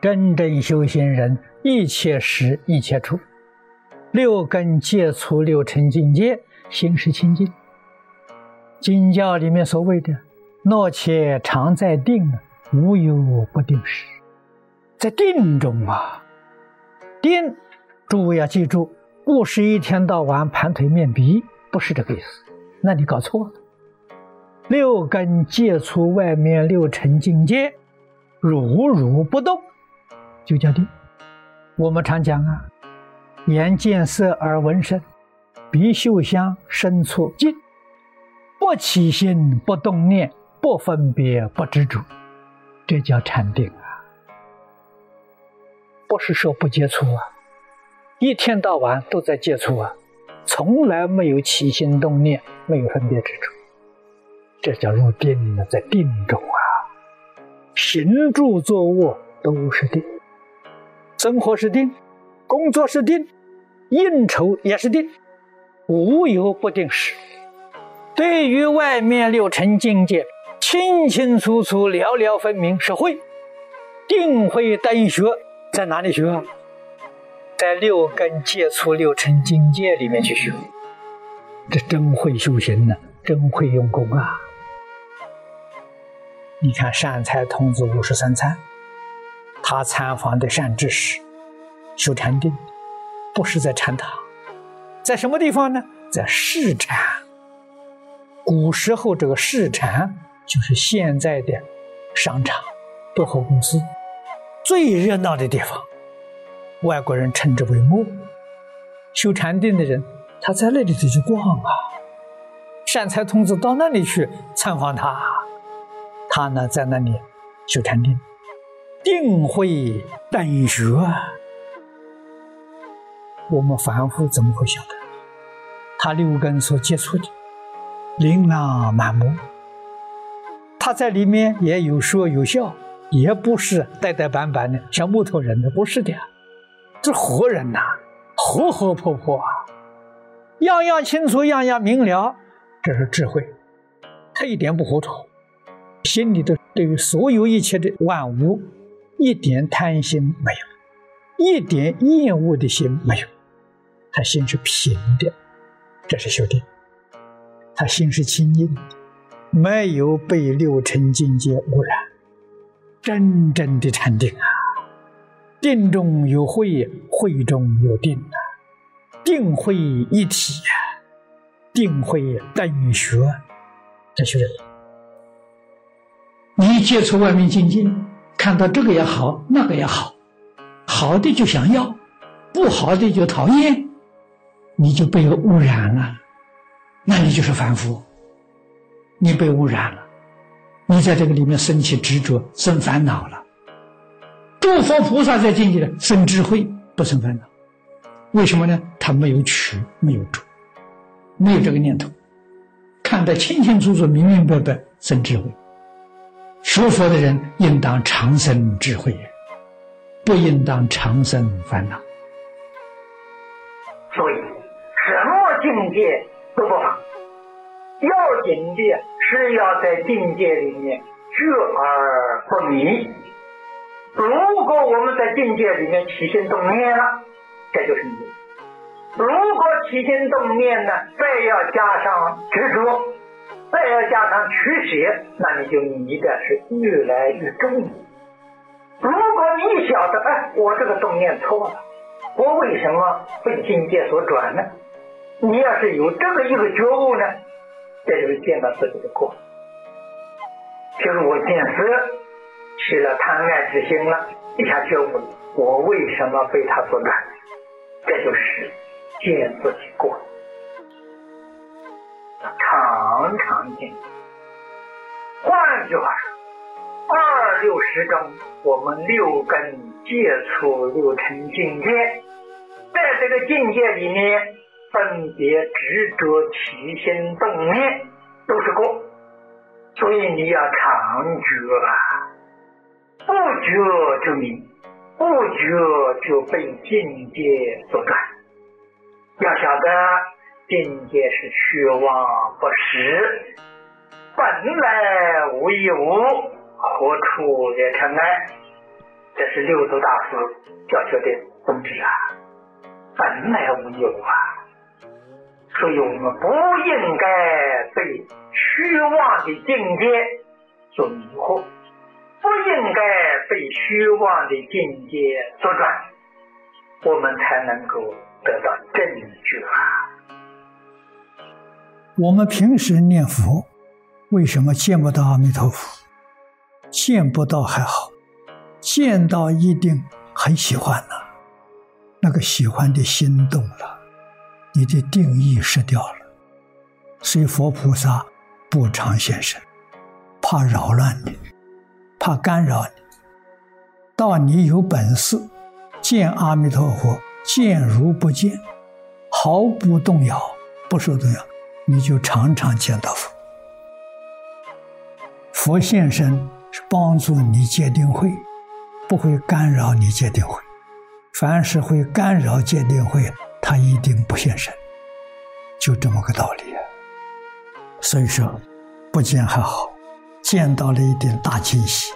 真正修行人，一切时一切处，六根接触六尘境界，心是清净。经教里面所谓的“若且常在定”，无有不定时，在定中啊。定，诸位要记住，不是一天到晚盘腿面壁，不是这个意思。那你搞错了。六根接触外面六尘境界，如如不动。就叫定。我们常讲啊，眼见色而闻声，鼻嗅香，身处静，不起心，不动念，不分别，不执着，这叫禅定啊。不是说不接触啊，一天到晚都在接触啊，从来没有起心动念，没有分别执着，这叫入定了，在定中啊，行住坐卧都是定。生活是定，工作是定，应酬也是定，无有不定时。对于外面六尘境界，清清楚楚、了了分明是会。定慧等学在哪里学？在六根接触六尘境界里面去学。这真会修行呢，真会用功啊！你看善财童子五十三参。他参访的善知识修禅定，不是在禅堂，在什么地方呢？在市禅。古时候这个市禅就是现在的商场、百货公司最热闹的地方，外国人称之为摩。修禅定的人，他在那里头去逛啊。善财童子到那里去参访他，他呢在那里修禅定。定慧等学，我们凡夫怎么会晓得？他六根所接触的，琳琅满目，他在里面也有说有笑，也不是呆呆板板的，像木头人的，不是的，这活人呐，活活泼泼啊，样样清楚，样样明了，这是智慧，他一点不糊涂，心里头对于所有一切的万物。一点贪心没有，一点厌恶的心没有，他心是平的，这是修定。他心是清净的，没有被六尘境界污染，真正的禅定啊！定中有慧，慧中有定啊！定慧一体啊！定慧等学，这修人。你接触外面境界。看到这个也好，那个也好，好的就想要，不好的就讨厌，你就被污染了，那你就是凡夫，你被污染了，你在这个里面生起执着，生烦恼了。诸佛菩萨在境界里生智慧，不生烦恼，为什么呢？他没有取，没有住，没有这个念头，看得清清楚楚、明明白白，生智慧。学佛的人应当长生智慧，不应当长生烦恼。所以，什么境界都不放，要紧的是要在境界里面觉而不迷。如果我们在境界里面起心动念了，这就是迷；如果起心动念呢，再要加上执着。再要加上取舍，那你就迷的是越来越重。如果你晓得，哎，我这个动念错了，我为什么被境界所转呢？你要是有这个一个觉悟呢，这就是见到自己的过。就是我见色起了贪爱之心了，一下觉悟，我为什么被他所转？这就是见自己过。换句话说，二六十中，我们六根接触六尘境界，在这个境界里面，分别执着、起心动念，都是过。所以你要常觉啊，不觉就迷，不觉就被境界所转。要晓得。境界是虚妄不实，本来无一物，何处惹尘埃？这是六祖大师教学的宗旨啊，本来无有啊，所以我们不应该被虚妄的境界所迷惑，不应该被虚妄的境界所转，我们才能够得到正觉啊。我们平时念佛，为什么见不到阿弥陀佛？见不到还好。见到一定很喜欢呢，那个喜欢的心动了，你的定义失掉了，所以佛菩萨不常现身，怕扰乱你，怕干扰你。到你有本事见阿弥陀佛，见如不见，毫不动摇，不受动摇，你就常常见到佛。佛现身是帮助你戒定慧。不会干扰你戒定慧，凡是会干扰戒定慧，他一定不现身，就这么个道理。所以说，不见还好，见到了一点大惊喜，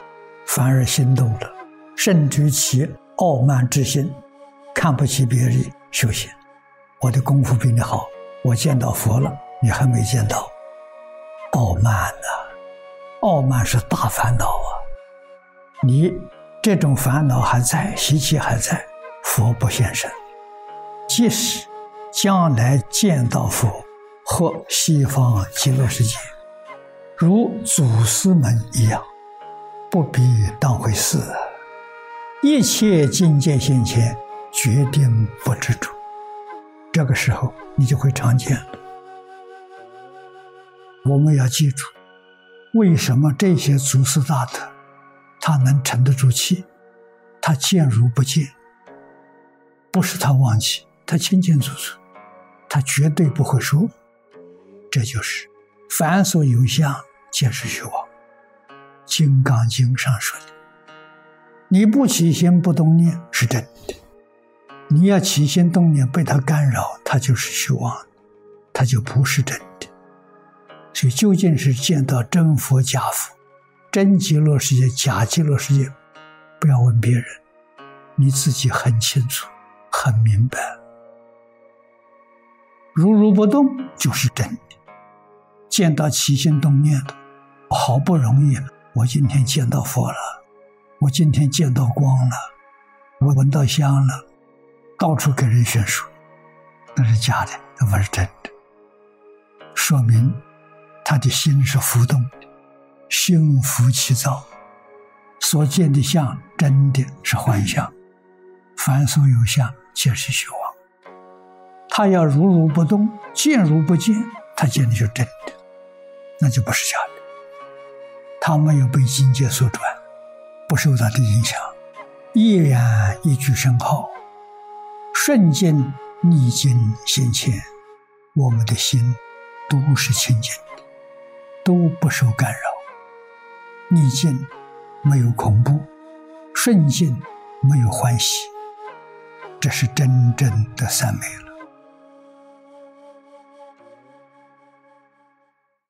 反而心动了，甚至起傲慢之心，看不起别人修行。我的功夫比你好，我见到佛了，你还没见到，傲慢呐，傲慢是大烦恼啊，你。这种烦恼还在，习气还在，佛不现身。即使将来见到佛或西方极乐世界，如祖师们一样，不必当回事。一切境界现前，决定不执着。这个时候，你就会常见了。我们要记住，为什么这些祖师大德？他能沉得住气，他见如不见，不是他忘记，他清清楚楚，他绝对不会说。这就是凡所有相，皆是虚妄。《金刚经》上说的：“你不起心不动念是真的，你要起心动念被他干扰，他就是虚妄，他就不是真的。所以，究竟是见到真佛假佛？”真极乐世界，假极乐世界，不要问别人，你自己很清楚，很明白。如如不动就是真的。见到起心动念的，好不容易，我今天见到佛了，我今天见到光了，我闻到香了，到处给人宣说，那是假的，那不是真的。说明他的心是浮动的。心浮气躁，所见的相真的是幻象，凡所有相皆是虚妄。他要如如不动，见如不见，他见的就是真的，那就不是假的。他没有被境界所转，不受他的影响，依然一句声号，瞬间逆境现前，我们的心都是清净的，都不受干扰。逆境没有恐怖，顺境没有欢喜，这是真正的三昧了。